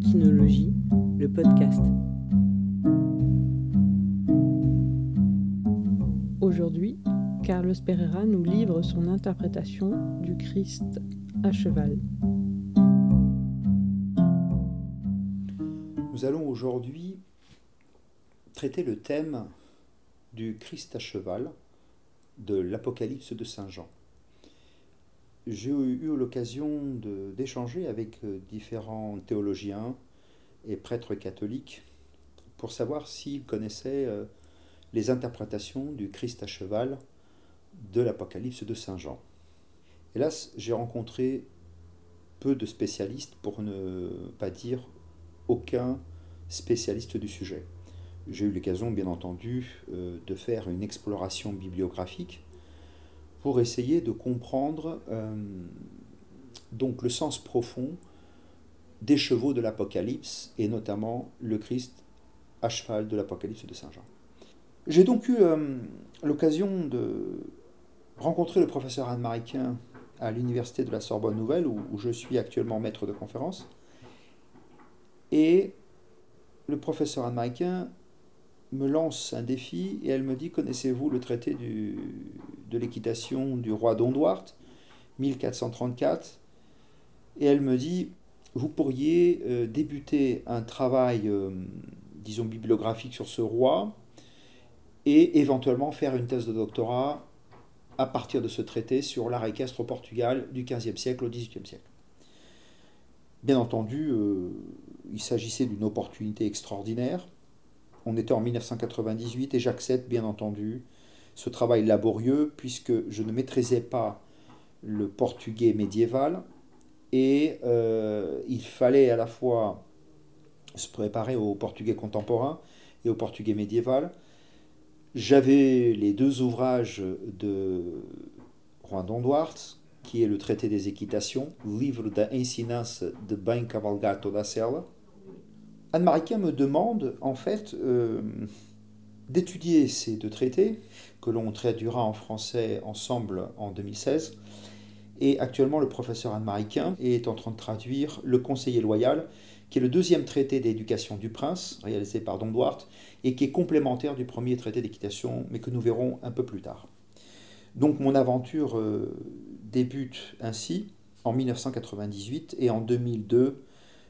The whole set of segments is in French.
Le podcast. Aujourd'hui, Carlos Pereira nous livre son interprétation du Christ à cheval. Nous allons aujourd'hui traiter le thème du Christ à cheval de l'Apocalypse de Saint Jean j'ai eu l'occasion d'échanger avec euh, différents théologiens et prêtres catholiques pour savoir s'ils connaissaient euh, les interprétations du Christ à cheval de l'Apocalypse de Saint Jean. Hélas, j'ai rencontré peu de spécialistes, pour ne pas dire aucun spécialiste du sujet. J'ai eu l'occasion, bien entendu, euh, de faire une exploration bibliographique pour essayer de comprendre euh, donc le sens profond des chevaux de l'Apocalypse et notamment le Christ à cheval de l'Apocalypse de Saint Jean. J'ai donc eu euh, l'occasion de rencontrer le professeur Anne Mariquin à l'université de la Sorbonne Nouvelle où, je suis actuellement maître de conférence. Et le professeur Anne Mariquin me lance un défi et elle me dit Connaissez-vous le traité du, de l'équitation du roi d'Ondouart, 1434 Et elle me dit Vous pourriez euh, débuter un travail, euh, disons, bibliographique sur ce roi et éventuellement faire une thèse de doctorat à partir de ce traité sur l'art équestre au Portugal du XVe siècle au XVIIIe siècle. Bien entendu, euh, il s'agissait d'une opportunité extraordinaire on était en 1998 et j'accepte bien entendu ce travail laborieux puisque je ne maîtrisais pas le portugais médiéval et euh, il fallait à la fois se préparer au portugais contemporain et au portugais médiéval. J'avais les deux ouvrages de Juan Donduart, qui est le traité des équitations, Livre da de Bem Cavalgar toda Sela, Anne Mariquin me demande en fait euh, d'étudier ces deux traités que l'on traduira en français ensemble en 2016. Et actuellement, le professeur Anne Mariquin est en train de traduire Le Conseiller loyal, qui est le deuxième traité d'éducation du prince, réalisé par Don Duarte, et qui est complémentaire du premier traité d'équitation, mais que nous verrons un peu plus tard. Donc mon aventure euh, débute ainsi en 1998 et en 2002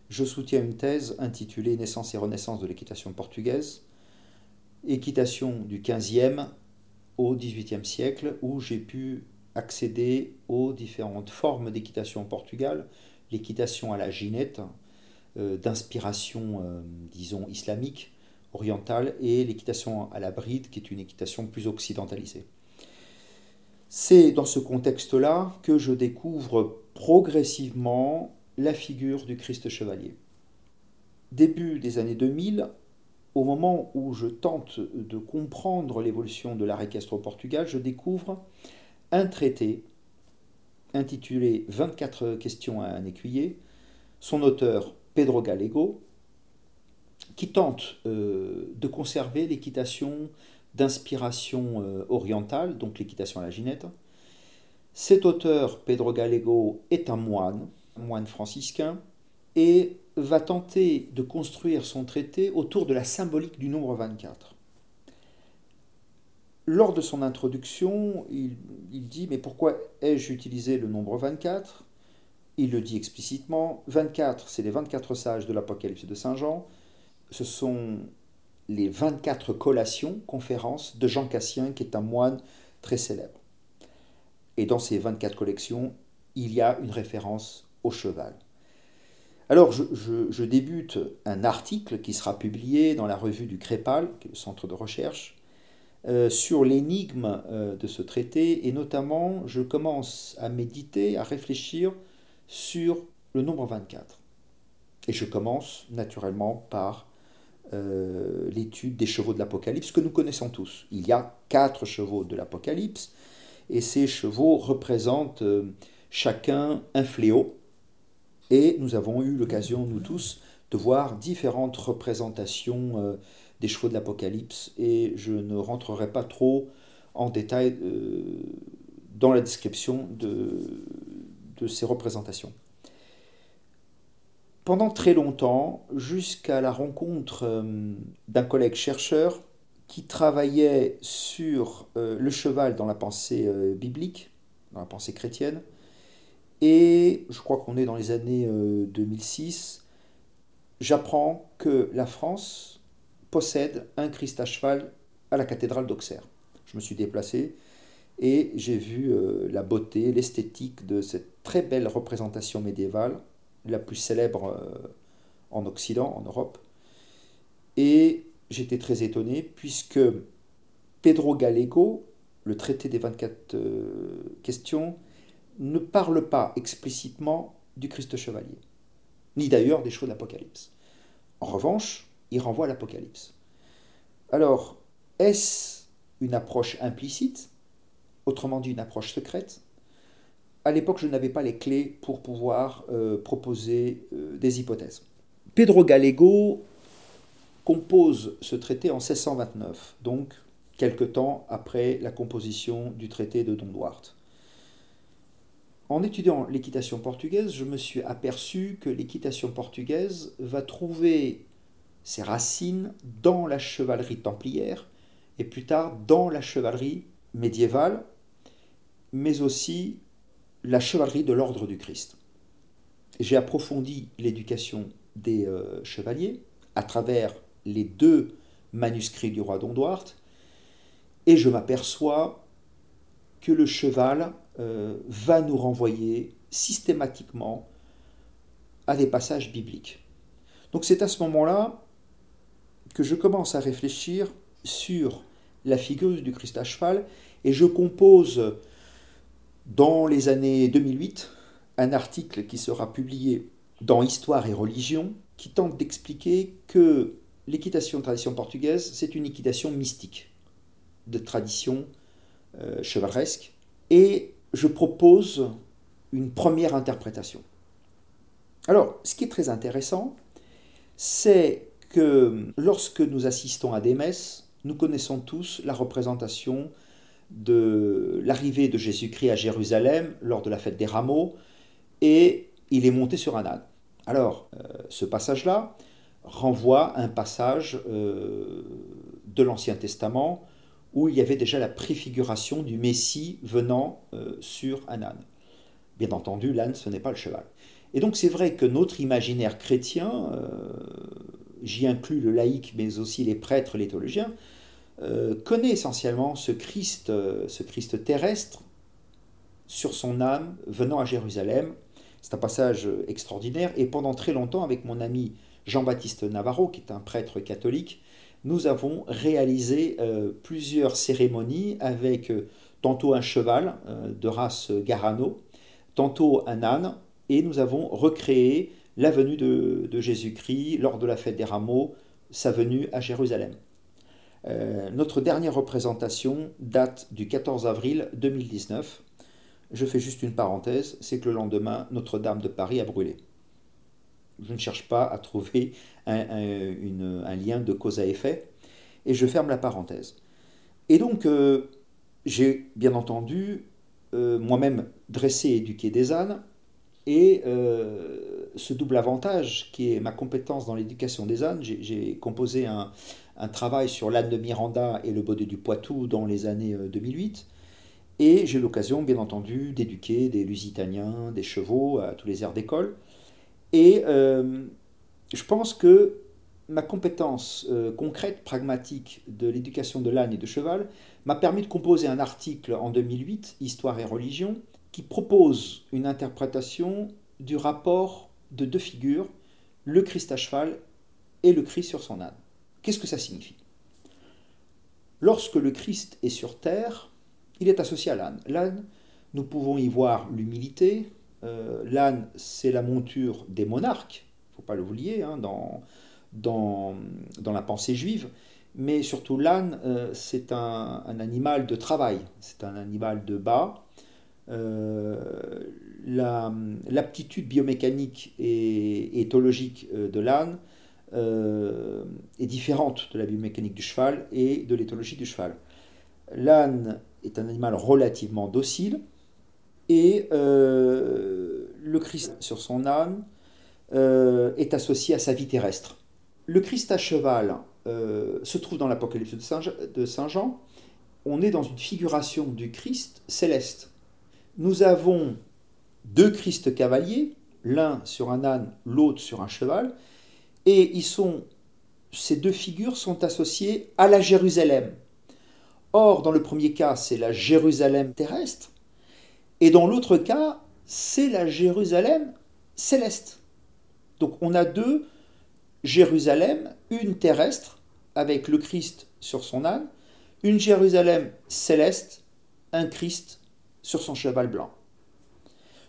je soutiens une thèse intitulée Naissance et renaissance de l'équitation portugaise, équitation du 15e au 18e siècle, où j'ai pu accéder aux différentes formes d'équitation au Portugal, l'équitation à la ginette, euh, d'inspiration, euh, disons, islamique, orientale, et l'équitation à la bride, qui est une équitation plus occidentalisée. C'est dans ce contexte-là que je découvre progressivement la figure du Christ chevalier. Début des années 2000, au moment où je tente de comprendre l'évolution de l'art équestre au Portugal, je découvre un traité intitulé 24 questions à un écuyer, son auteur Pedro Gallego, qui tente euh, de conserver l'équitation d'inspiration euh, orientale, donc l'équitation à la ginette. Cet auteur, Pedro Gallego, est un moine, moine franciscain, et va tenter de construire son traité autour de la symbolique du nombre 24. Lors de son introduction, il, dit Mais pourquoi ai-je utilisé le nombre 24 Il le dit explicitement 24, c'est les 24 sages de l'Apocalypse de Saint Jean. Ce sont les 24 collations, conférences de Jean Cassien, qui est un moine très célèbre. Et dans ces 24 collections, il y a une référence au cheval. Alors je, débute un article qui sera publié dans la revue du est le centre de recherche, euh, sur l'énigme euh, de ce traité, et notamment je commence à méditer, à réfléchir sur le nombre 24. Et je commence naturellement par euh, l'étude des chevaux de l'Apocalypse que nous connaissons tous. Il y a quatre chevaux de l'Apocalypse, et ces chevaux représentent chacun un fléau, et nous avons eu l'occasion, nous tous, de voir différentes représentations euh, des chevaux de l'Apocalypse, et je ne rentrerai pas trop en détail euh, dans la description de, ces représentations. pendant très longtemps, jusqu'à la rencontre euh, d'un collègue chercheur qui travaillait sur le cheval dans la pensée biblique, dans la pensée chrétienne, et je crois qu'on est dans les années 2006, j'apprends que la France possède un Christ à cheval à la cathédrale d'Auxerre. Je me suis déplacé et j'ai vu la beauté, l'esthétique de cette très belle représentation médiévale la plus célèbre euh, en Occident, en Europe. Et j'étais très étonné puisque Pedro Gallego, le traité des 24 euh, questions, ne parle pas explicitement du Christ chevalier, ni d'ailleurs des choses d'Apocalypse. En revanche, il renvoie à l'Apocalypse. Alors, est-ce une approche implicite, autrement dit une approche secrète? À l'époque, je n'avais pas les clés pour pouvoir euh, proposer euh, des hypothèses. Pedro Gallego compose ce traité en 1629, donc quelque temps après la composition du traité de Don Duarte. En étudiant l'équitation portugaise, je me suis aperçu que l'équitation portugaise va trouver ses racines dans la chevalerie templière et plus tard dans la chevalerie médiévale, mais aussi la chevalerie de l'ordre du Christ. J'ai approfondi l'éducation des euh, chevaliers à travers les deux manuscrits du roi Don et je m'aperçois que le cheval euh, va nous renvoyer systématiquement à des passages bibliques. Donc c'est à ce moment-là que je commence à réfléchir sur la figure du Christ à cheval, et je compose dans les années 2008, un article qui sera publié dans Histoire et religion qui tente d'expliquer que l'équitation de tradition portugaise, c'est une équitation mystique, de tradition euh, chevaleresque, et je propose une première interprétation. Alors, ce qui est très intéressant, c'est que lorsque nous assistons à des messes, nous connaissons tous la représentation de l'arrivée de Jésus-Christ à Jérusalem lors de la fête des rameaux, et il est monté sur un âne. Alors, euh, ce passage-là renvoie à un passage euh, de l'Ancien Testament où il y avait déjà la préfiguration du Messie venant euh, sur un âne. Bien entendu, l'âne, ce n'est pas le cheval. Et donc c'est vrai que notre imaginaire chrétien, j'y inclus le laïc, mais aussi les prêtres, les théologiens, euh, connaît essentiellement ce Christ, euh, ce Christ terrestre sur son âme venant à Jérusalem. C'est un passage extraordinaire et pendant très longtemps avec mon ami Jean-Baptiste Navarro, qui est un prêtre catholique, nous avons réalisé euh, plusieurs cérémonies avec tantôt un cheval de race Garano, tantôt un âne, et nous avons recréé la venue de Jésus-Christ lors de la fête des rameaux, sa venue à Jérusalem. Euh, notre dernière représentation date du 14 avril 2019. Je fais juste une parenthèse, c'est que le lendemain, Notre-Dame de Paris a brûlé. Je ne cherche pas à trouver un, lien de cause à effet, et je ferme la parenthèse. Et donc, euh, j'ai bien entendu euh, moi-même dressé et éduqué des ânes, et ce double avantage qui est ma compétence dans l'éducation des ânes, j'ai composé un, un travail sur l'âne de Miranda et le baudet du Poitou dans les années 2008. Euh, et j'ai l'occasion, bien entendu, d'éduquer des lusitaniens, des chevaux à tous les aires d'école. Et euh, je pense que ma compétence euh, concrète, pragmatique de l'éducation de l'âne et de cheval m'a permis de composer un article en 2008, Histoire et religion, qui propose une interprétation du rapport de deux figures, le Christ à cheval et le Christ sur son âne. Qu'est-ce que ça signifie? Lorsque le Christ est sur terre, il est associé à l'âne. L'âne, nous pouvons y voir l'humilité. Euh, l'âne, c'est la monture des monarques, il ne faut pas l'oublier, hein, dans, dans, dans, la pensée juive. Mais surtout, l'âne, euh, c'est un, animal de travail, c'est un animal de bas. Euh, l'aptitude biomécanique et éthologique de l'âne est différente de la biomécanique du cheval et de l'éthologie du cheval. L'âne est un animal relativement docile et euh, le Christ sur son âne euh, est associé à sa vie terrestre. Le Christ à cheval euh, se trouve dans l'Apocalypse de Saint Jean. On est dans une figuration du Christ céleste. Nous avons deux Christ cavaliers, l'un sur un âne, l'autre sur un cheval, et ils sont, ces deux figures sont associées à la Jérusalem. Or, dans le premier cas, c'est la Jérusalem terrestre, et dans l'autre cas, c'est la Jérusalem céleste. Donc on a deux Jérusalem, une terrestre avec le Christ sur son âne, une Jérusalem céleste, un Christ sur son cheval blanc.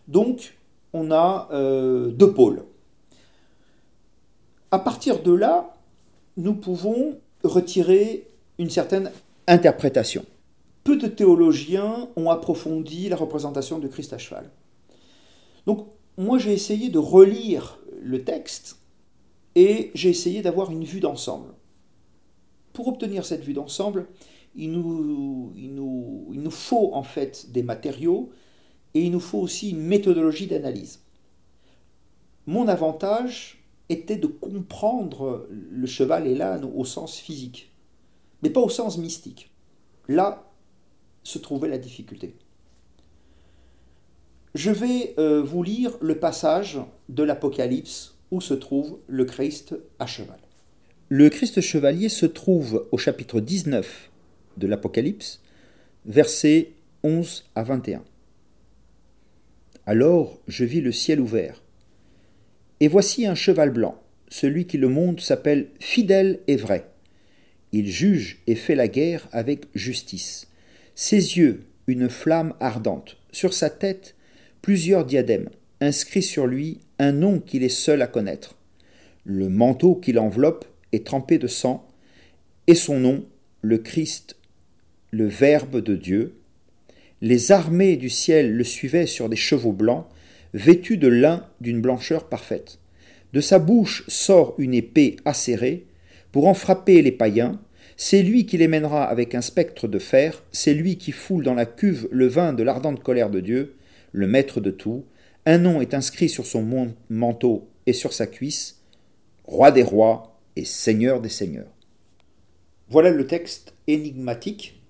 Donc on a euh, deux pôles. À partir de là, nous pouvons retirer une certaine interprétation. Peu de théologiens ont approfondi la représentation de Christ à cheval. Donc moi j'ai essayé de relire le texte et j'ai essayé d'avoir une vue d'ensemble. Pour obtenir cette vue d'ensemble, il nous, il, nous, il nous faut en fait des matériaux et il nous faut aussi une méthodologie d'analyse. Mon avantage était de comprendre le cheval et l'âne au sens physique, mais pas au sens mystique. Là se trouvait la difficulté. Je vais euh, vous lire le passage de l'Apocalypse où se trouve le Christ à cheval. Le Christ chevalier se trouve au chapitre 19 de l'Apocalypse, versets 11 à 21. Alors je vis le ciel ouvert. Et voici un cheval blanc. Celui qui le monte s'appelle fidèle et vrai. Il juge et fait la guerre avec justice. Ses yeux, une flamme ardente. Sur sa tête, plusieurs diadèmes, inscrits sur lui un nom qu'il est seul à connaître. Le manteau qui l'enveloppe est trempé de sang, et son nom, le Christ, le Verbe de Dieu. Les armées du ciel le suivaient sur des chevaux blancs, vêtus de lin d'une blancheur parfaite. De sa bouche sort une épée acérée, pour en frapper les païens, c'est lui qui les mènera avec un spectre de fer, c'est lui qui foule dans la cuve le vin de l'ardente colère de Dieu, le maître de tout, un nom est inscrit sur son manteau et sur sa cuisse, roi des rois et seigneur des seigneurs. Voilà le texte énigmatique.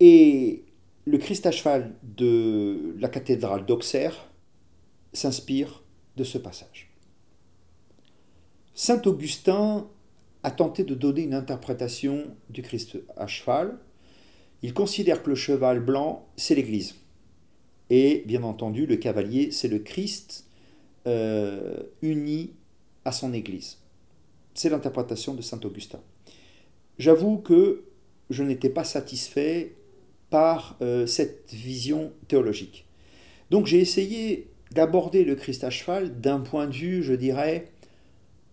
Et le Christ à cheval de la cathédrale d'Auxerre s'inspire de ce passage. Saint Augustin a tenté de donner une interprétation du Christ à cheval. Il considère que le cheval blanc, c'est l'Église. Et bien entendu, le cavalier, c'est le Christ euh, uni à son Église. C'est l'interprétation de Saint Augustin. J'avoue que je n'étais pas satisfait par euh, cette vision théologique. Donc j'ai essayé d'aborder le Christ à cheval d'un point de vue, je dirais,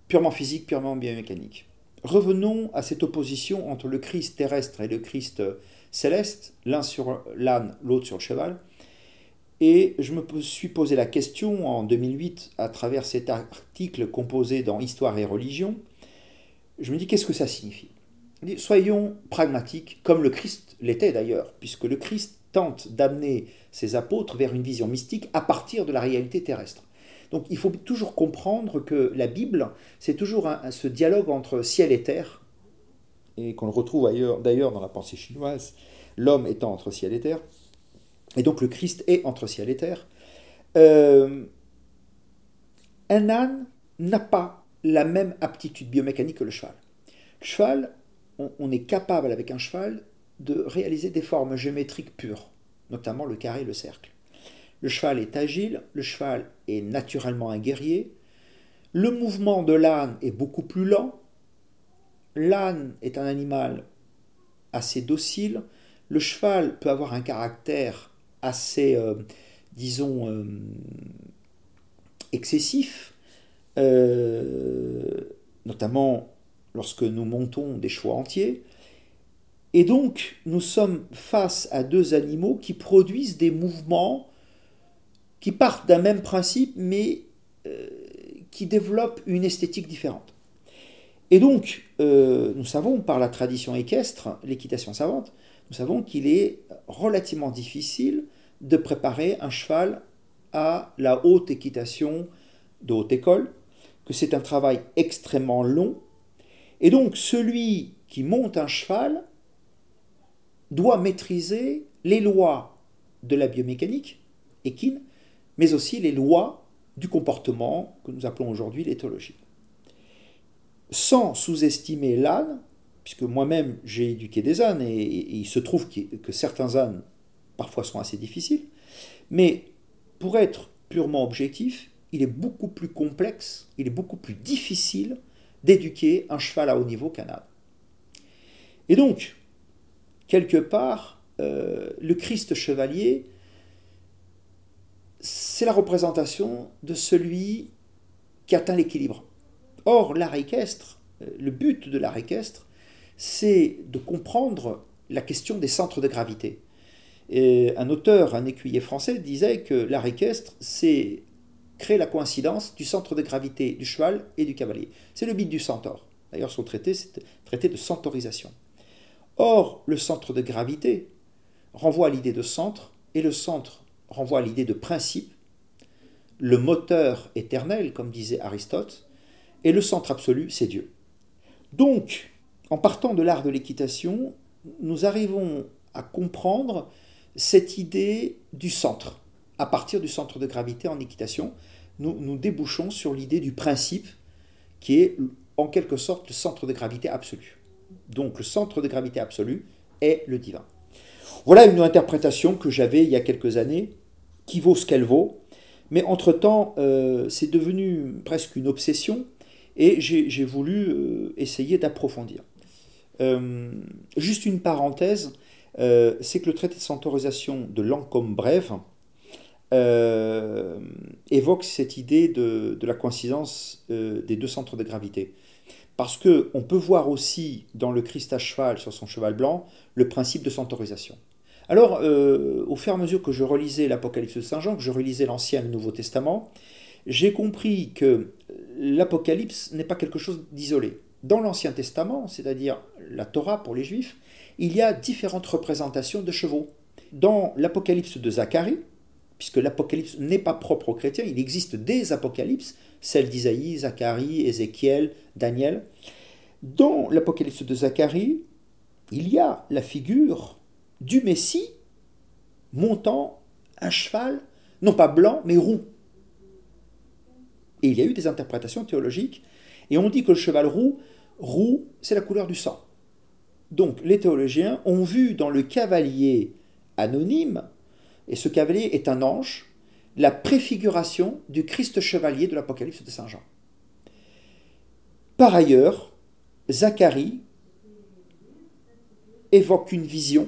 purement physique, purement biomécanique. Revenons à cette opposition entre le Christ terrestre et le Christ céleste, l'un sur l'âne, l'autre sur le cheval. Et je me suis posé la question en 2008 à travers cet article composé dans Histoire et religion. Je me dis qu'est-ce que ça signifie? Soyons pragmatiques, comme le Christ l'était d'ailleurs, puisque le Christ tente d'amener ses apôtres vers une vision mystique à partir de la réalité terrestre. Donc il faut toujours comprendre que la Bible, c'est toujours ce dialogue entre ciel et terre, et qu'on le retrouve d'ailleurs dans la pensée chinoise, l'homme étant entre ciel et terre, et donc le Christ est entre ciel et terre. Euh, un âne n'a pas la même aptitude biomécanique que le cheval. Le cheval, on, est capable avec un cheval de réaliser des formes géométriques pures, notamment le carré et le cercle. Le cheval est agile, le cheval est naturellement un guerrier. Le mouvement de l'âne est beaucoup plus lent. L'âne est un animal assez docile. Le cheval peut avoir un caractère assez, euh, disons, euh, excessif, euh, notamment lorsque nous montons des choix entiers. Et donc, nous sommes face à deux animaux qui produisent des mouvements qui partent d'un même principe, mais qui développent une esthétique différente. Et donc, nous savons par la tradition équestre, l'équitation savante, nous savons qu'il est relativement difficile de préparer un cheval à la haute équitation de haute école, que c'est un travail extrêmement long, et donc celui qui monte un cheval doit maîtriser les lois de la biomécanique équine, mais aussi les lois du comportement que nous appelons aujourd'hui l'éthologie. Sans sous-estimer l'âne, puisque moi-même j'ai éduqué des ânes et, il se trouve que certains ânes parfois sont assez difficiles, mais pour être purement objectif, il est beaucoup plus complexe, il est beaucoup plus difficile d'éduquer un cheval à haut niveau qu'un âne. Et donc, quelque part, euh, le Christ chevalier, c'est la représentation de celui qui atteint l'équilibre. Or, l'art équestre, euh, le but de l'art équestre, c'est de comprendre la question des centres de gravité. Un auteur, un écuyer français, disait que l'art équestre, c'est créer la coïncidence du centre de gravité du cheval et du cavalier. C'est le but du centaure. D'ailleurs, son traité, c'est traité de centaurisation. Or, le centre de gravité renvoie à l'idée de centre, et le centre renvoie à l'idée de principe, le moteur éternel, comme disait Aristote, et le centre absolu, c'est Dieu. Donc, en partant de l'art de l'équitation, nous arrivons à comprendre cette idée du centre. À partir du centre de gravité en équitation, nous, nous débouchons sur l'idée du principe, qui est en quelque sorte le centre de gravité absolu. Donc le centre de gravité absolu est le divin. Voilà une interprétation que j'avais il y a quelques années, qui vaut ce qu'elle vaut, mais entre-temps, euh, c'est devenu presque une obsession, et j'ai voulu euh, essayer d'approfondir. Euh, juste une parenthèse, c'est que le traité de centaurisation de Lancôme Brève évoque cette idée de, la coïncidence des deux centres de gravité. Parce qu'on peut voir aussi dans le Christ à cheval sur son cheval blanc le principe de centaurisation. Alors, euh, au fur et à mesure que je relisais l'Apocalypse de Saint Jean, que je relisais l'Ancien et le Nouveau Testament, j'ai compris que l'Apocalypse n'est pas quelque chose d'isolé. Dans l'Ancien Testament, c'est-à-dire la Torah pour les Juifs, il y a différentes représentations de chevaux. Dans l'Apocalypse de Zacharie, puisque l'Apocalypse n'est pas propre aux chrétiens, il existe des Apocalypses, celles d'Isaïe, Zacharie, Ézéchiel, Daniel. Dans l'Apocalypse de Zacharie, il y a la figure du Messie montant un cheval, non pas blanc, mais roux. Et il y a eu des interprétations théologiques, et on dit que le cheval roux, roux, c'est la couleur du sang. Donc les théologiens ont vu dans le cavalier anonyme, et ce cavalier est un ange, la préfiguration du Christ chevalier de l'Apocalypse de Saint Jean. Par ailleurs, Zacharie évoque une vision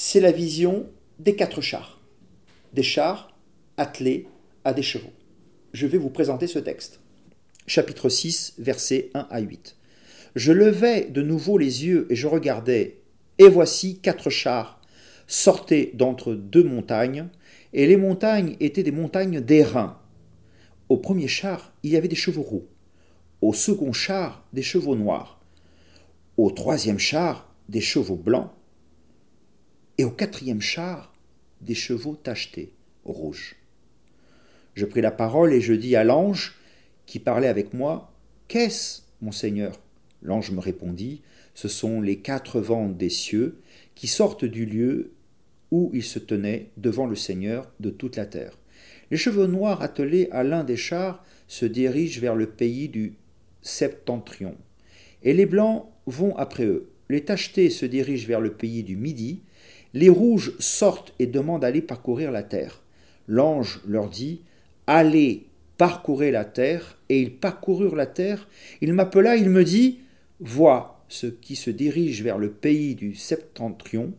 c'est la vision des quatre chars, des chars attelés à des chevaux. Je vais vous présenter ce texte. Chapitre 6, versets 1 à 8. Je levai de nouveau les yeux et je regardais, et voici quatre chars sortaient d'entre deux montagnes, et les montagnes étaient des montagnes d'airain. Au premier char, il y avait des chevaux roux, au second char, des chevaux noirs, au troisième char, des chevaux blancs, et au quatrième char, des chevaux tachetés, rouges. Je pris la parole et je dis à l'ange qui parlait avec moi Qu'est-ce, mon Seigneur? L'ange me répondit Ce sont les quatre vents des cieux qui sortent du lieu où ils se tenaient devant le Seigneur de toute la terre. Les chevaux noirs attelés à l'un des chars se dirigent vers le pays du septentrion, et les blancs vont après eux. Les tachetés se dirigent vers le pays du midi, les rouges sortent et demandent d'aller parcourir la terre. L'ange leur dit Allez, parcourez la terre. Et ils parcoururent la terre. Il m'appela, il me dit Vois ceux qui se dirigent vers le pays du septentrion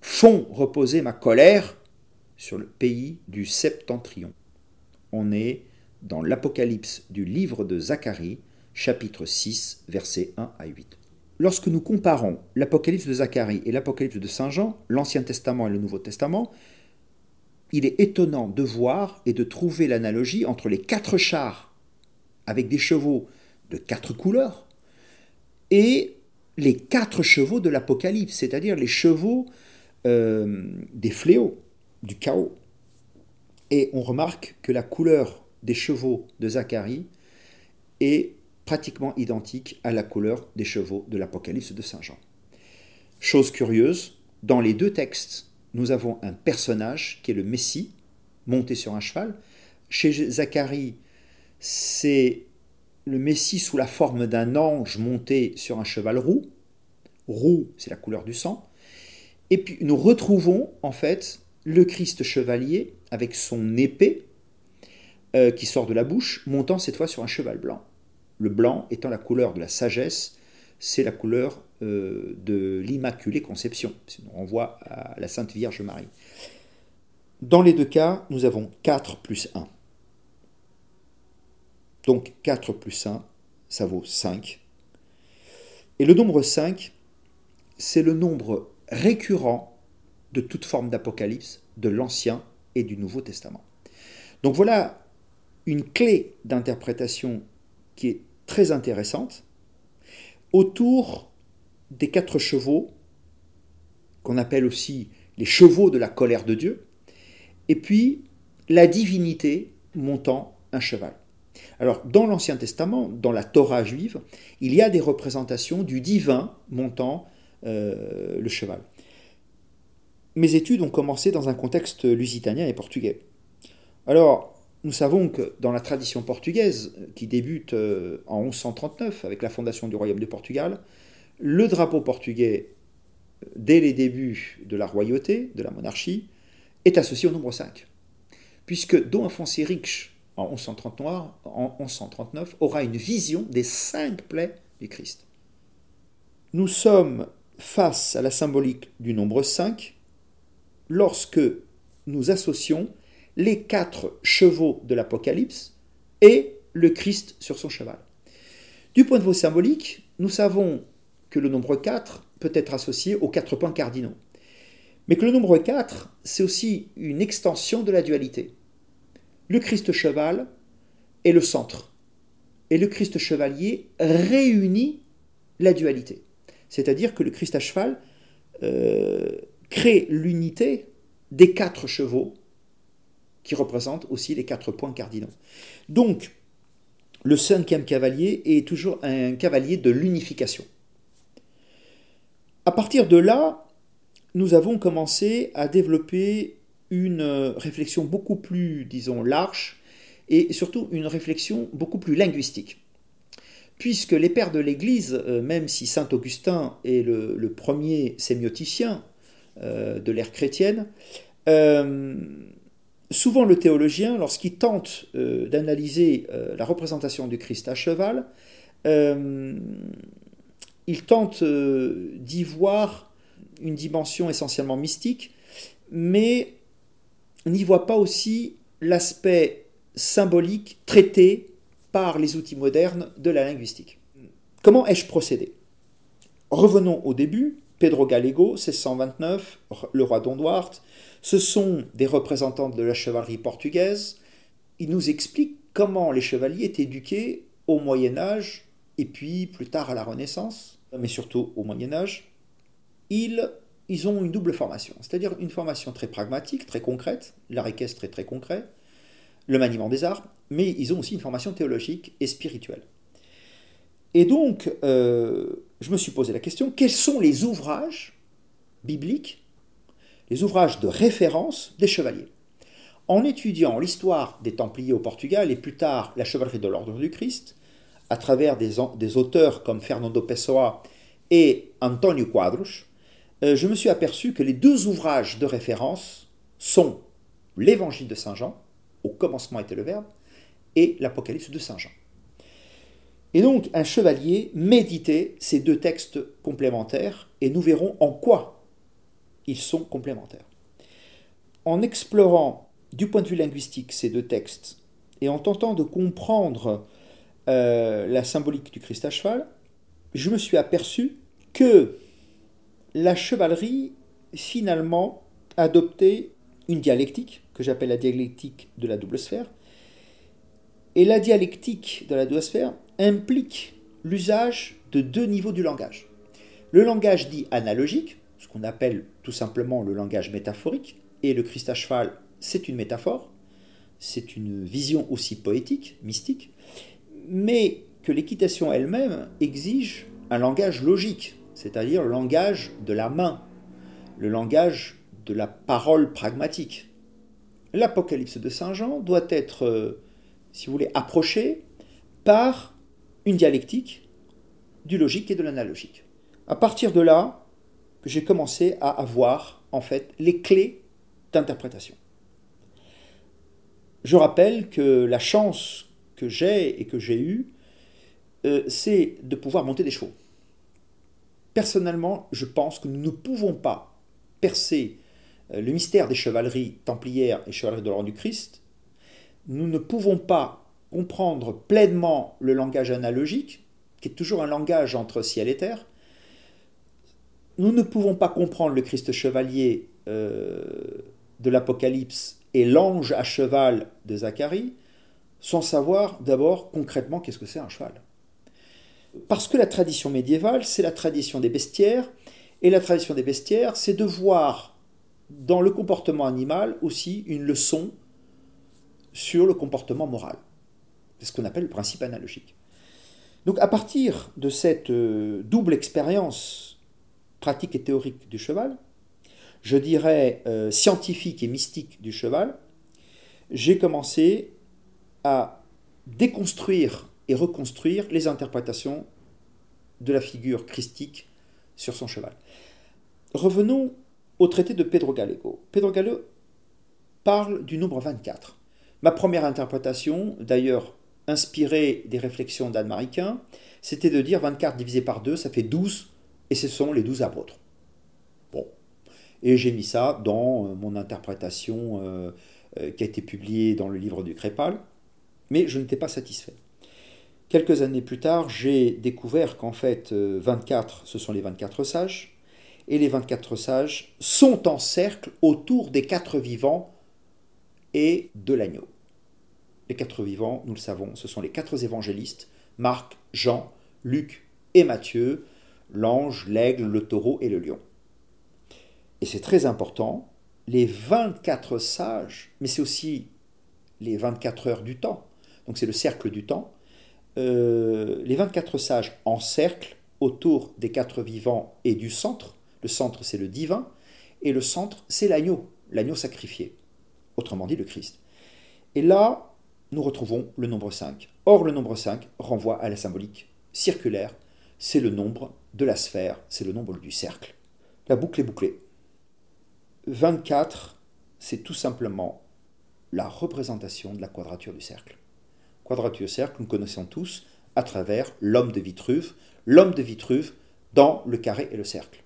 font reposer ma colère sur le pays du septentrion. On est dans l'Apocalypse du livre de Zacharie, chapitre 6, versets 1 à 8. Lorsque nous comparons l'Apocalypse de Zacharie et l'Apocalypse de Saint Jean, l'Ancien Testament et le Nouveau Testament, il est étonnant de voir et de trouver l'analogie entre les quatre chars avec des chevaux de quatre couleurs et les quatre chevaux de l'Apocalypse, c'est-à-dire les chevaux euh, des fléaux, du chaos. Et on remarque que la couleur des chevaux de Zacharie est pratiquement identique à la couleur des chevaux de l'Apocalypse de Saint Jean. Chose curieuse, dans les deux textes, nous avons un personnage qui est le Messie, monté sur un cheval. Chez Zacharie, c'est le Messie sous la forme d'un ange monté sur un cheval roux. Roux, c'est la couleur du sang. Et puis nous retrouvons en fait le Christ chevalier avec son épée euh, qui sort de la bouche, montant cette fois sur un cheval blanc. Le blanc étant la couleur de la sagesse, c'est la couleur euh, de l'Immaculée Conception. On renvoie à la Sainte Vierge Marie. Dans les deux cas, nous avons 4 plus 1. Donc 4 plus 1, ça vaut 5. Et le nombre 5, c'est le nombre récurrent de toute forme d'apocalypse de l'Ancien et du Nouveau Testament. Donc voilà une clé d'interprétation qui est très intéressante autour des quatre chevaux, qu'on appelle aussi les chevaux de la colère de Dieu, et puis la divinité montant un cheval. Alors, dans l'Ancien Testament, dans la Torah juive, il y a des représentations du divin montant euh, le cheval. Mes études ont commencé dans un contexte lusitanien et portugais. Alors, nous savons que dans la tradition portugaise, qui débute euh, en 1139 avec la fondation du royaume de Portugal, le drapeau portugais, dès les débuts de la royauté, de la monarchie, est associé au nombre 5. Puisque Dom Afonso Henriques, en 1139, aura une vision des cinq plaies du Christ. Nous sommes face à la symbolique du nombre 5 lorsque nous associons les quatre chevaux de l'Apocalypse et le Christ sur son cheval. Du point de vue symbolique, nous savons que le nombre 4 peut être associé aux quatre points cardinaux. Mais que le nombre 4, c'est aussi une extension de la dualité. Le Christ cheval est le centre. Et le Christ chevalier réunit la dualité. C'est-à-dire que le Christ à cheval euh, crée l'unité des quatre chevaux qui représentent aussi les quatre points cardinaux. Donc, le cinquième cavalier est toujours un cavalier de l'unification. À partir de là, nous avons commencé à développer une réflexion beaucoup plus, disons, large et surtout une réflexion beaucoup plus linguistique. Puisque les pères de l'Église, euh, même si Saint Augustin est le, premier sémioticien euh, de l'ère chrétienne, euh, souvent le théologien, lorsqu'il tente d'analyser la représentation du Christ à cheval, il tente d'y voir une dimension essentiellement mystique, mais n'y voit pas aussi l'aspect symbolique traité par les outils modernes de la linguistique. Comment ai-je procédé? Revenons au début. Pedro Gallego, 1629, le roi d'Onduart, ce sont des représentants de la chevalerie portugaise. Ils nous expliquent comment les chevaliers étaient éduqués au Moyen Âge et puis plus tard à la Renaissance, mais surtout au Moyen Âge. Ils, ils ont une double formation, c'est-à-dire une formation très pragmatique, très concrète, l'art équestre est très concret, le maniement des arts, mais ils ont aussi une formation théologique et spirituelle. Et donc, euh, je me suis posé la question, quels sont les ouvrages bibliques, les ouvrages de référence des chevaliers? En étudiant l'histoire des Templiers au Portugal et plus tard la chevalerie de l'Ordre du Christ, à travers des, auteurs comme Fernando Pessoa et Antonio Quadros, euh, je me suis aperçu que les deux ouvrages de référence sont l'Évangile de Saint Jean, au commencement était le Verbe, et l'Apocalypse de Saint Jean. Et donc un chevalier méditait ces deux textes complémentaires, et nous verrons en quoi ils sont complémentaires. En explorant du point de vue linguistique ces deux textes, et en tentant de comprendre euh, la symbolique du Christ à cheval, je me suis aperçu que la chevalerie finalement adoptait une dialectique, que j'appelle la dialectique de la double sphère, et la dialectique de la duosphère implique l'usage de deux niveaux du langage. Le langage dit analogique, ce qu'on appelle tout simplement le langage métaphorique, et le Christ à cheval, c'est une métaphore. c'est une vision aussi poétique, mystique, mais que l'équitation elle-même exige un langage logique, c'est-à-dire le langage de la main, le langage de la parole pragmatique. L'Apocalypse de Saint Jean doit être, euh, si vous voulez, approché par une dialectique du logique et de l'analogique. À partir de là, j'ai commencé à avoir en fait les clés d'interprétation. Je rappelle que la chance que j'ai et que j'ai eue, euh, c'est de pouvoir monter des chevaux. Personnellement, je pense que nous ne pouvons pas percer euh, le mystère des chevaleries templières et chevaleries de l'ordre du Christ. Nous ne pouvons pas comprendre pleinement le langage analogique, qui est toujours un langage entre ciel et terre. Nous ne pouvons pas comprendre le Christ chevalier euh, de l'Apocalypse et l'ange à cheval de Zacharie sans savoir d'abord concrètement qu'est-ce que c'est un cheval. Parce que la tradition médiévale, c'est la tradition des bestiaires, et la tradition des bestiaires, c'est de voir dans le comportement animal aussi une leçon sur le comportement moral. C'est ce qu'on appelle le principe analogique. Donc à partir de cette euh, double expérience pratique et théorique du cheval, je dirais euh, scientifique et mystique du cheval, j'ai commencé à déconstruire et reconstruire les interprétations de la figure christique sur son cheval. Revenons au traité de Pedro Gallego. Pedro Gallego parle du nombre 24. Ma première interprétation, d'ailleurs inspirée des réflexions d'Anne c'était de dire 24 divisé par 2, ça fait 12, et ce sont les 12 apôtres. Bon. Et j'ai mis ça dans euh, mon interprétation euh, euh, qui a été publiée dans le livre du Crépal, mais je n'étais pas satisfait. Quelques années plus tard, j'ai découvert qu'en fait, 24, ce sont les 24 sages, et les 24 sages sont en cercle autour des quatre vivants et de l'agneau. Les quatre vivants, nous le savons, ce sont les quatre évangélistes, Marc, Jean, Luc et Matthieu, l'ange, l'aigle, le taureau et le lion. Et c'est très important, les 24 sages, mais c'est aussi les 24 heures du temps, donc c'est le cercle du temps, euh, les 24 sages en cercle autour des quatre vivants et du centre. Le centre, c'est le divin, et le centre, c'est l'agneau, l'agneau sacrifié, autrement dit le Christ. Et là, nous retrouvons le nombre 5. Or, le nombre 5 renvoie à la symbolique circulaire, c'est le nombre de la sphère, c'est le nombre du cercle. La boucle est bouclée. 24, c'est tout simplement la représentation de la quadrature du cercle. Quadrature cercle, nous connaissons tous à travers l'homme de Vitruve, l'homme de Vitruve dans le carré et le cercle.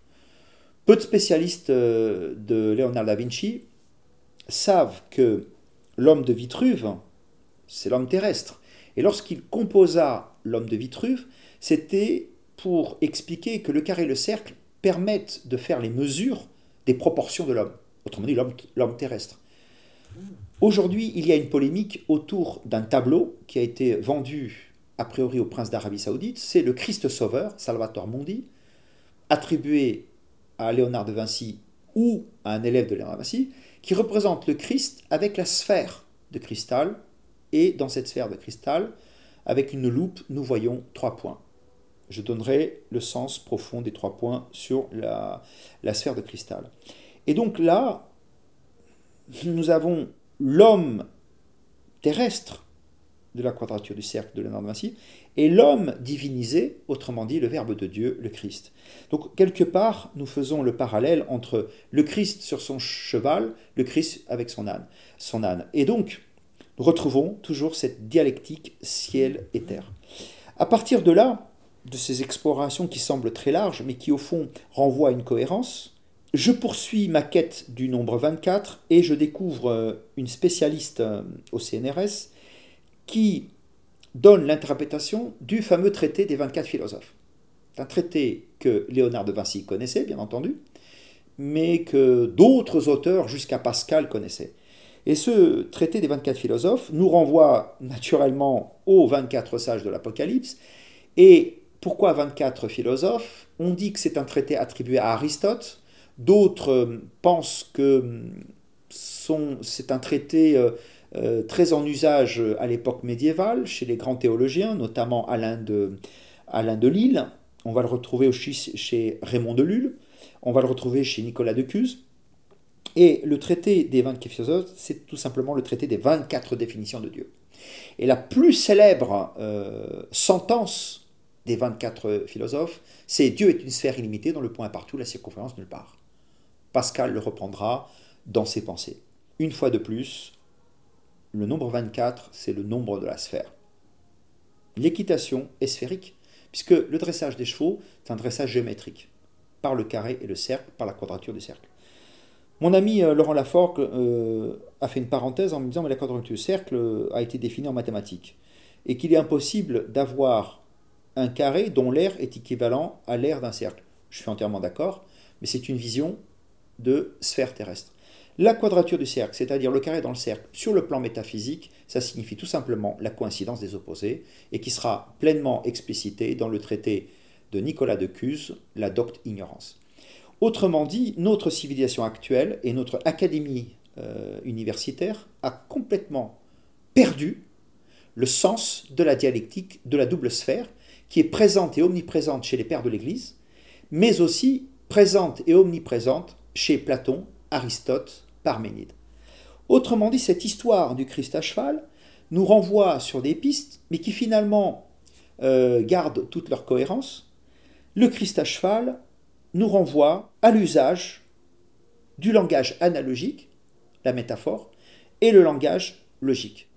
Peu de spécialistes euh, de Léonard da Vinci savent que l'homme de Vitruve, c'est l'homme terrestre. Et lorsqu'il composa l'homme de Vitruve, c'était pour expliquer que le carré et le cercle permettent de faire les mesures des proportions de l'homme, autrement dit l'homme terrestre. Aujourd'hui, il y a une polémique autour d'un tableau qui a été vendu a priori au prince d'Arabie Saoudite, c'est le Christ Sauveur, Salvatore Mundi, attribué à Léonard de Vinci ou à un élève de Léonard de Vinci, qui représente le Christ avec la sphère de cristal, et dans cette sphère de cristal, avec une loupe, nous voyons trois points je donnerai le sens profond des trois points sur la, sphère de cristal. Et donc là, nous avons l'homme terrestre de la quadrature du cercle de Léonard de Vinci et l'homme divinisé, autrement dit le Verbe de Dieu, le Christ. Donc quelque part, nous faisons le parallèle entre le Christ sur son cheval, le Christ avec son âne. Son âne. Et donc, retrouvons toujours cette dialectique ciel et terre. À partir de là, de ces explorations qui semblent très larges, mais qui au fond renvoient à une cohérence. Je poursuis ma quête du nombre 24 et je découvre euh, une spécialiste euh, au CNRS qui donne l'interprétation du fameux traité des 24 philosophes. un traité que Léonard de Vinci connaissait, bien entendu, mais que d'autres auteurs jusqu'à Pascal connaissaient. Et ce traité des 24 philosophes nous renvoie naturellement aux 24 sages de l'Apocalypse, et pourquoi 24 philosophes? On dit que c'est un traité attribué à Aristote, d'autres euh, pensent que hum, c'est un traité euh, euh, très en usage à l'époque médiévale chez les grands théologiens, notamment Alain de, Alain de Lille. On va le retrouver chez Raymond de Lille. On va le retrouver chez Nicolas de Cuse. Et le traité des 24 philosophes, c'est tout simplement le traité des 24 définitions de Dieu. Et la plus célèbre euh, sentence des 24 philosophes, c'est Dieu est une sphère illimitée dont le point est partout, la circonférence nulle part. Pascal le reprendra dans ses pensées. Une fois de plus, le nombre 24, c'est le nombre de la sphère. L'équitation est sphérique, puisque le dressage des chevaux est un dressage géométrique, par le carré et le cercle, par la quadrature du cercle. Mon ami euh, Laurent Laforgue euh, a fait une parenthèse en me disant que la quadrature du cercle euh, a été définie en mathématiques et qu'il est impossible d'avoir un carré dont l'air est équivalent à l'air d'un cercle. Je suis entièrement d'accord, mais c'est une vision de sphère terrestre. La quadrature du cercle, c'est-à-dire le carré dans le cercle, sur le plan métaphysique, ça signifie tout simplement la coïncidence des opposés, et qui sera pleinement explicité dans le traité de Nicolas de Cuse, La docte ignorance. Autrement dit, notre civilisation actuelle et notre académie euh, universitaire a complètement perdu le sens de la dialectique de la double sphère, qui est présente et omniprésente chez les pères de l'Église, mais aussi présente et omniprésente chez Platon, Aristote, Parménide. Autrement dit, cette histoire du Christ à cheval nous renvoie sur des pistes, mais qui finalement euh, gardent toute leur cohérence. Le Christ à cheval nous renvoie à l'usage du langage analogique, la métaphore, et le langage logique.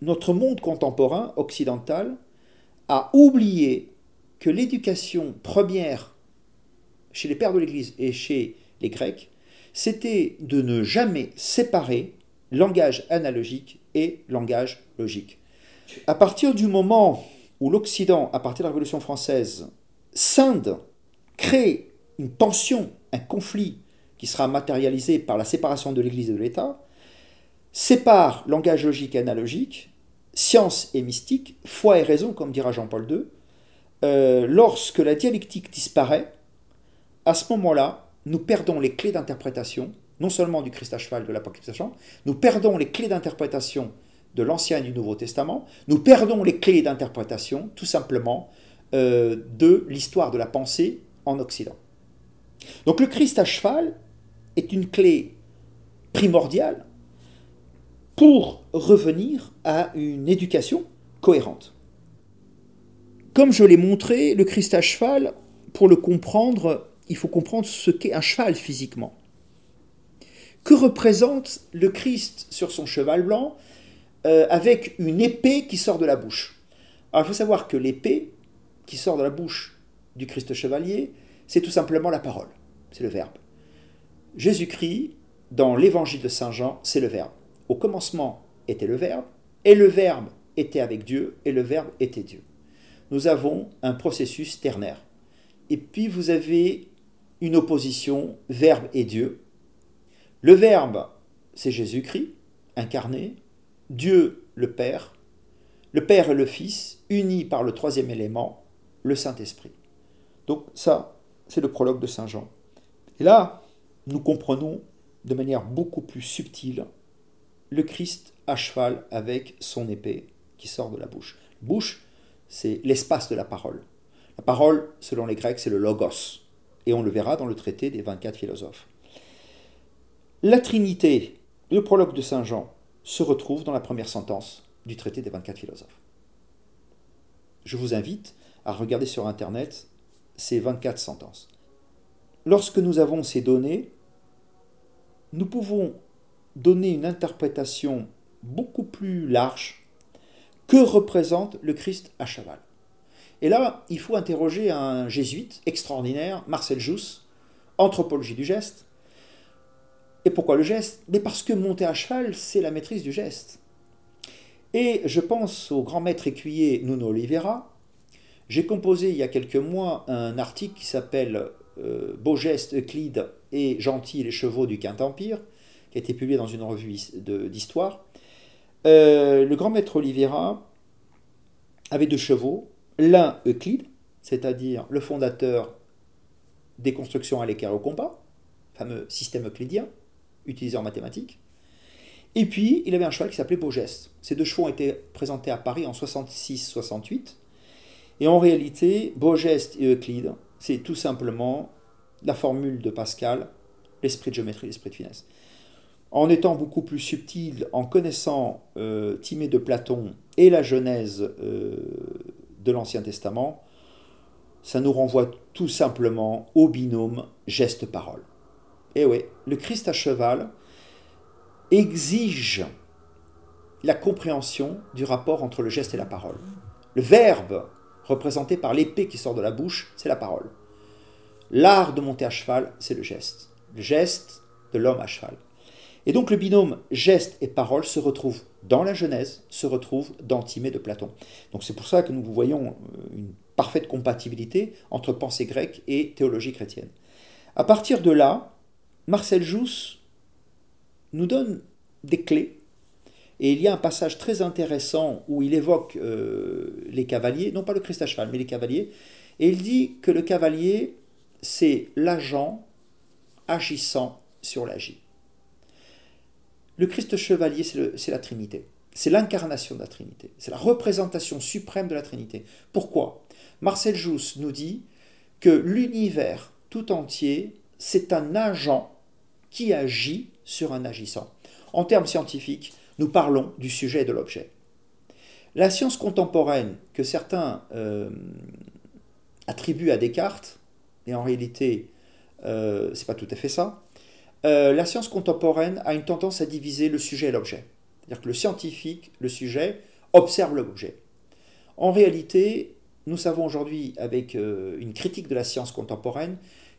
Notre monde contemporain occidental a oublié que l'éducation première chez les pères de l'Église et chez les Grecs, c'était de ne jamais séparer langage analogique et langage logique. À partir du moment où l'Occident, à partir de la Révolution française, scinde, crée une tension, un conflit qui sera matérialisé par la séparation de l'Église et de l'État, sépare langage logique et analogique, science et mystique, foi et raison, comme dira Jean-Paul II, euh, lorsque la dialectique disparaît, à ce moment-là, nous perdons les clés d'interprétation, non seulement du Christ à cheval de l'Apocalypse nous perdons les clés d'interprétation de l'Ancien et du Nouveau Testament, nous perdons les clés d'interprétation, tout simplement, euh, de l'histoire de la pensée en Occident. Donc le Christ à cheval est une clé primordiale pour revenir à une éducation cohérente. Comme je l'ai montré, le Christ à cheval, pour le comprendre, il faut comprendre ce qu'est un cheval physiquement. Que représente le Christ sur son cheval blanc euh, avec une épée qui sort de la bouche? Alors il faut savoir que l'épée qui sort de la bouche du Christ chevalier, c'est tout simplement la parole, c'est le Verbe. Jésus-Christ, dans l'évangile de Saint Jean, c'est le Verbe. Au commencement était le Verbe, et le Verbe était avec Dieu, et le Verbe était Dieu. Nous avons un processus ternaire. Et puis vous avez une opposition Verbe et Dieu. Le Verbe, c'est Jésus-Christ, incarné, Dieu le Père, le Père et le Fils, unis par le troisième élément, le Saint-Esprit. Donc ça, c'est le prologue de Saint Jean. Et là, nous comprenons de manière beaucoup plus subtile le Christ à cheval avec son épée qui sort de la bouche. Bouche, c'est l'espace de la parole. La parole, selon les Grecs, c'est le logos. Et on le verra dans le traité des 24 philosophes. La Trinité, le prologue de Saint Jean, se retrouve dans la première sentence du traité des 24 philosophes. Je vous invite à regarder sur Internet ces 24 sentences. Lorsque nous avons ces données, nous pouvons donner une interprétation beaucoup plus large que représente le Christ à cheval. Et là, il faut interroger un jésuite extraordinaire, Marcel Jousse, anthropologie du geste. Et pourquoi le geste? Mais parce que monter à cheval, c'est la maîtrise du geste. Et je pense au grand maître écuyer Nuno Oliveira. J'ai composé il y a quelques mois un article qui s'appelle euh, Beau geste Euclide et Gentil les chevaux du Quint Empire, qui a été publié dans une revue d'histoire. Euh, le grand maître Oliveira avait deux chevaux, l'un Euclide, c'est-à-dire le fondateur des constructions à l'équerre au compas, fameux système euclidien utilisé en mathématiques, Et puis, il avait un cheval qui s'appelait Beaugeste. Ces deux chevaux ont été présentés à Paris en 66-68. Et en réalité, Beaugeste et Euclide, c'est tout simplement la formule de Pascal, l'esprit de géométrie, l'esprit de finesse. En étant beaucoup plus subtil, en connaissant euh, Timée de Platon et la Genèse euh, de l'Ancien Testament, ça nous renvoie tout simplement au binôme geste-parole. Et oui, le Christ à cheval exige la compréhension du rapport entre le geste et la parole. Le verbe représenté par l'épée qui sort de la bouche, c'est la parole. L'art de monter à cheval, c'est le geste. Le geste de l'homme à cheval. Et donc le binôme geste et parole se retrouve dans la Genèse, se retrouve dans Timée de Platon. Donc c'est pour ça que nous voyons euh, une parfaite compatibilité entre pensée grecque et théologie chrétienne. À partir de là, Marcel Jousse nous donne des clés. Et il y a un passage très intéressant où il évoque euh, les cavaliers, non pas le Christ à cheval, mais les cavaliers. Et il dit que le cavalier, c'est l'agent agissant sur l'agi. Le Christ chevalier, c'est la Trinité. C'est l'incarnation de la Trinité. C'est la représentation suprême de la Trinité. Pourquoi? Marcel Jousse nous dit que l'univers tout entier, c'est un agent qui agit sur un agissant. En termes scientifiques, nous parlons du sujet et de l'objet. La science contemporaine que certains euh, attribuent à Descartes, et en réalité, euh, ce n'est pas tout à fait ça, euh, la science contemporaine a une tendance à diviser le sujet et l'objet. C'est-à-dire que le scientifique, le sujet, observe l'objet. En réalité, nous savons aujourd'hui, avec une critique de la science contemporaine,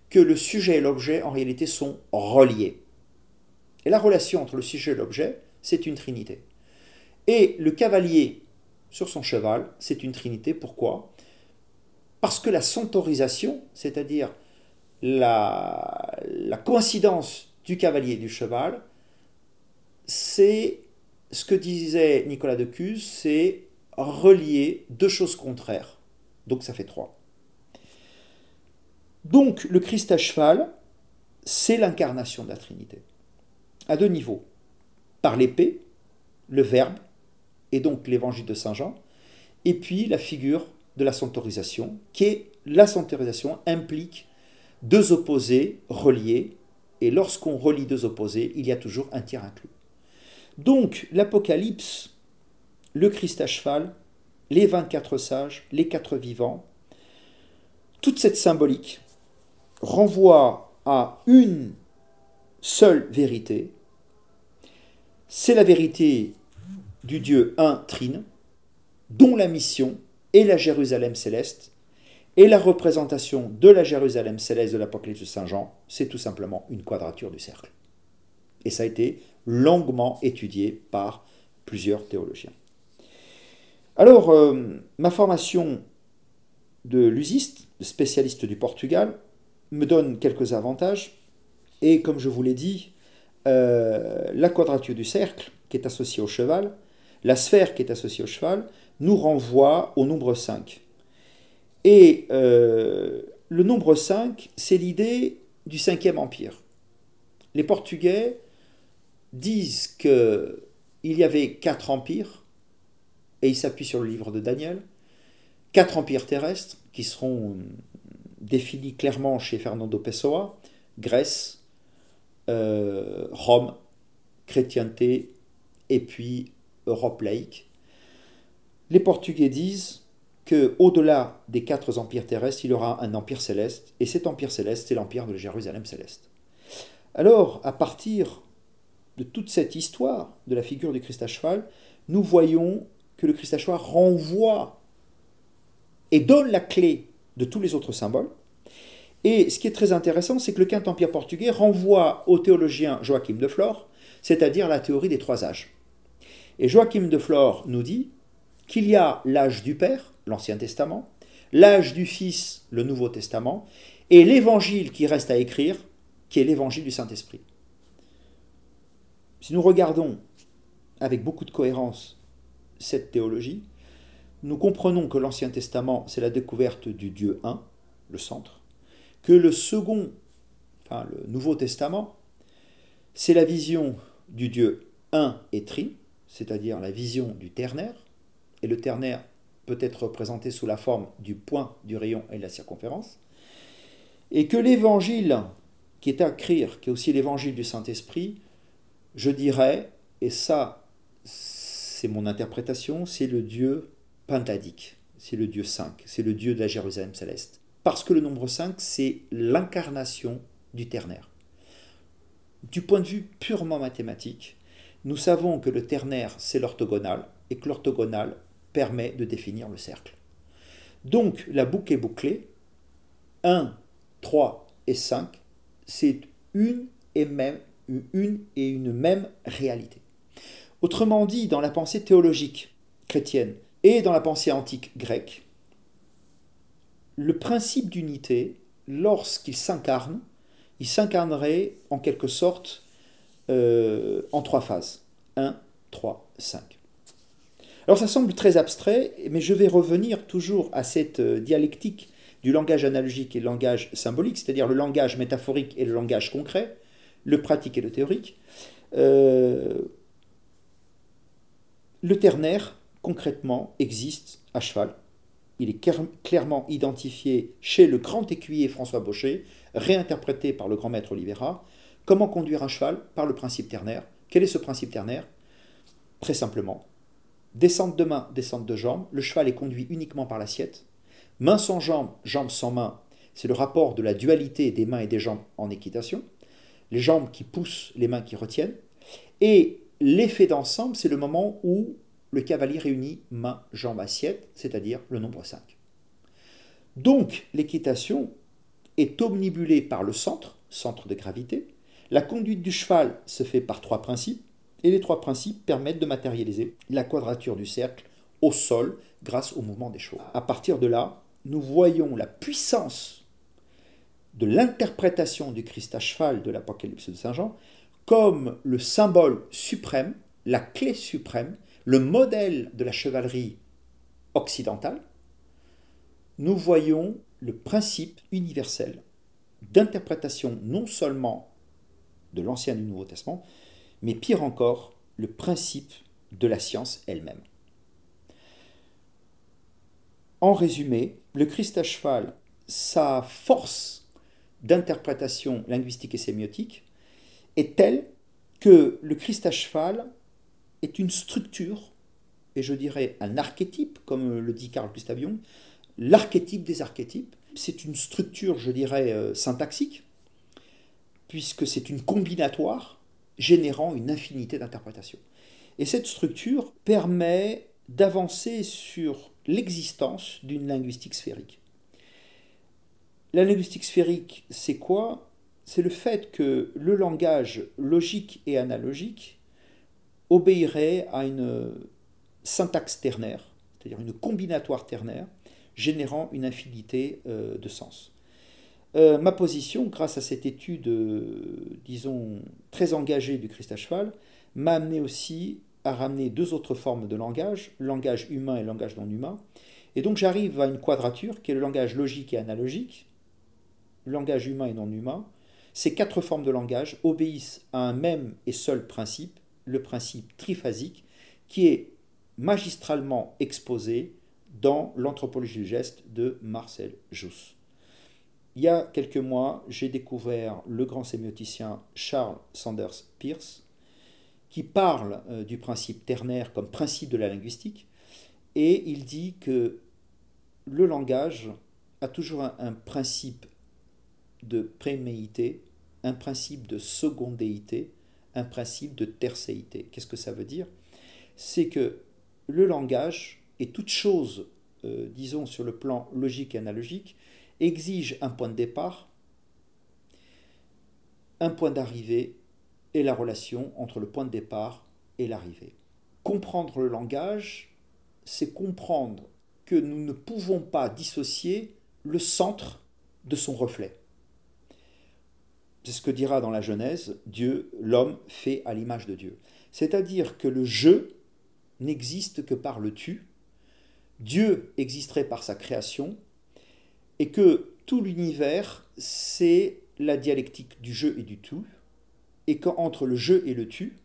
que le sujet et l'objet, en réalité, sont reliés. Et la relation entre le sujet et l'objet, c'est une trinité. Et le cavalier sur son cheval, c'est une trinité. Pourquoi? Parce que la centaurisation, c'est-à-dire la, la coïncidence du cavalier et du cheval, c'est ce que disait Nicolas de Cuse, c'est relier deux choses contraires. Donc ça fait trois. Donc le Christ à cheval, c'est l'incarnation de la Trinité. À deux niveaux. Par l'épée, le Verbe, et donc l'évangile de Saint Jean, et puis la figure de la sanctorisation, qui est la sanctorisation implique deux opposés reliés, et lorsqu'on relie deux opposés, il y a toujours un tiers inclus. Donc l'Apocalypse, le Christ à cheval, les 24 sages, les quatre vivants, toute cette symbolique renvoie à une seule vérité, c'est la vérité du Dieu un trine, dont la mission est la Jérusalem céleste, et la représentation de la Jérusalem céleste de l'Apocalypse de Saint Jean, c'est tout simplement une quadrature du cercle. Et ça a été longuement étudié par plusieurs théologiens. Alors, euh, ma formation de lusiste, de spécialiste du Portugal, me donne quelques avantages. Et comme je vous l'ai dit, euh, la quadrature du cercle, qui est associée au cheval, la sphère qui est associée au cheval, nous renvoie au nombre 5. Et euh, le nombre 5, c'est l'idée du cinquième empire. Les Portugais disent qu'il y avait quatre empires, et ils s'appuient sur le livre de Daniel, quatre empires terrestres qui seront défini clairement chez Fernando Pessoa, Grèce, euh, Rome, chrétienté et puis Europe laïque. Les Portugais disent que au-delà des quatre empires terrestres, il y aura un empire céleste, et cet empire céleste, c'est l'empire de Jérusalem céleste. Alors, à partir de toute cette histoire de la figure du Christ à cheval, nous voyons que le Christ à cheval renvoie et donne la clé de tous les autres symboles. Et ce qui est très intéressant, c'est que le Quint Empire portugais renvoie au théologien Joachim de Flore, c'est-à-dire la théorie des trois âges. Et Joachim de Flore nous dit qu'il y a l'âge du Père, l'Ancien Testament, l'âge du Fils, le Nouveau Testament, et l'évangile qui reste à écrire, qui est l'évangile du Saint-Esprit. Si nous regardons avec beaucoup de cohérence cette théologie, nous comprenons que l'Ancien Testament, c'est la découverte du Dieu un, le centre, que le second, enfin le Nouveau Testament, c'est la vision du Dieu un et tri, c'est-à-dire la vision du ternaire, et le ternaire peut être représenté sous la forme du point, du rayon et de la circonférence, et que l'évangile qui est à écrire, qui est aussi l'évangile du Saint-Esprit, je dirais, et ça c'est mon interprétation, c'est le Dieu pentadique, c'est le Dieu 5, c'est le Dieu de la Jérusalem céleste. Parce que le nombre 5, c'est l'incarnation du ternaire. Du point de vue purement mathématique, nous savons que le ternaire, c'est l'orthogonal, et que l'orthogonal permet de définir le cercle. Donc la boucle est bouclée. 1, 3 et 5, c'est une et, même, une et une même réalité. Autrement dit, dans la pensée théologique chrétienne et dans la pensée antique grecque, le principe d'unité, lorsqu'il s'incarne, il s'incarnerait en quelque sorte euh, en trois phases. 1, 3, 5. Alors ça semble très abstrait, mais je vais revenir toujours à cette euh, dialectique du langage analogique et le langage symbolique, c'est-à-dire le langage métaphorique et le langage concret, le pratique et le théorique. Euh, le ternaire, concrètement, existe à cheval. Il est clairement identifié chez le grand écuyer François Baucher, réinterprété par le grand maître Olivera. Comment conduire un cheval Par le principe ternaire? Quel est ce principe ternaire? Très simplement, descente de main, descente de jambes, le cheval est conduit uniquement par l'assiette. Main sans jambe, jambe sans main, c'est le rapport de la dualité des mains et des jambes en équitation. Les jambes qui poussent, les mains qui retiennent. Et l'effet d'ensemble, c'est le moment où le cavalier réunit main, jambe, assiette, c'est-à-dire le nombre 5. Donc, l'équitation est omnibulée par le centre, centre de gravité. La conduite du cheval se fait par trois principes, et les trois principes permettent de matérialiser la quadrature du cercle au sol grâce au mouvement des chevaux. À partir de là, nous voyons la puissance de l'interprétation du Christ à cheval de l'Apocalypse de Saint Jean comme le symbole suprême, la clé suprême, le modèle de la chevalerie occidentale, nous voyons le principe universel d'interprétation non seulement de l'Ancien et du Nouveau Testament, mais pire encore, le principe de la science elle-même. En résumé, le Christ à cheval, sa force d'interprétation linguistique et sémiotique est telle que le Christ à cheval est une structure, et je dirais un archétype, comme le dit Carl Gustav Jung, l'archétype des archétypes. C'est une structure, je dirais, euh, syntaxique, puisque c'est une combinatoire générant une infinité d'interprétations. Et cette structure permet d'avancer sur l'existence d'une linguistique sphérique. La linguistique sphérique, c'est quoi? C'est le fait que le langage logique et analogique obéirait à une syntaxe ternaire, c'est-à-dire une combinatoire ternaire, générant une infinité euh, de sens. Euh, ma position, grâce à cette étude, euh, disons, très engagée du Christ à cheval, m'a amené aussi à ramener deux autres formes de langage, langage humain et langage non humain. Et donc j'arrive à une quadrature qui est le langage logique et analogique, langage humain et non humain. Ces quatre formes de langage obéissent à un même et seul principe, le principe triphasique, qui est magistralement exposé dans l'anthropologie du geste de Marcel Jousse. Il y a quelques mois, j'ai découvert le grand sémioticien Charles Sanders Peirce, qui parle euh, du principe ternaire comme principe de la linguistique, et il dit que le langage a toujours un, principe de préméité, un principe de secondéité, un principe de tercéité. Qu'est-ce que ça veut dire? C'est que le langage et toute chose, euh, disons sur le plan logique et analogique, exige un point de départ, un point d'arrivée et la relation entre le point de départ et l'arrivée. Comprendre le langage, c'est comprendre que nous ne pouvons pas dissocier le centre de son reflet. C'est ce que dira dans la Genèse Dieu, l'homme fait à l'image de Dieu. C'est-à-dire que le je n'existe que par le tu, Dieu existerait par sa création, et que tout l'univers, c'est la dialectique du je et du tout, et qu'entre le je et le tu,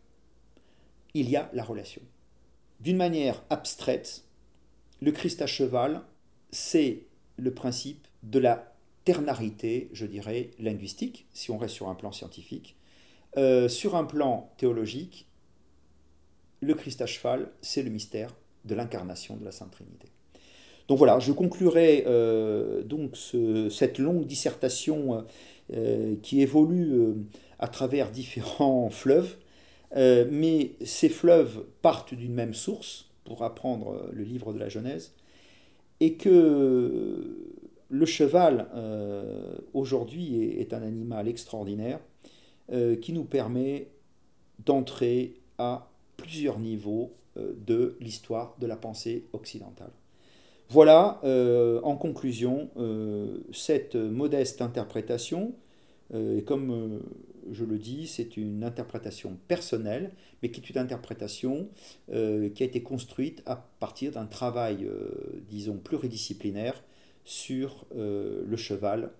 il y a la relation. D'une manière abstraite, le Christ à cheval, c'est le principe de la ternarité, je dirais, linguistique, si on reste sur un plan scientifique. Euh, sur un plan théologique, le Christ à cheval, c'est le mystère de l'incarnation de la Sainte Trinité. Donc voilà, je conclurai euh, donc cette longue dissertation euh, qui évolue à travers différents fleuves, mais ces fleuves partent d'une même source pour apprendre le livre de la Genèse, et que le cheval aujourd'hui est, un animal extraordinaire qui nous permet d'entrer à plusieurs niveaux euh, de l'histoire de la pensée occidentale. Voilà, euh, en conclusion, euh, cette modeste interprétation, et comme je le dis, c'est une interprétation personnelle, mais qui est une interprétation qui a été construite à partir d'un travail, disons, pluridisciplinaire sur le cheval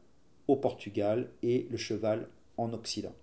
au Portugal et le cheval en Occident.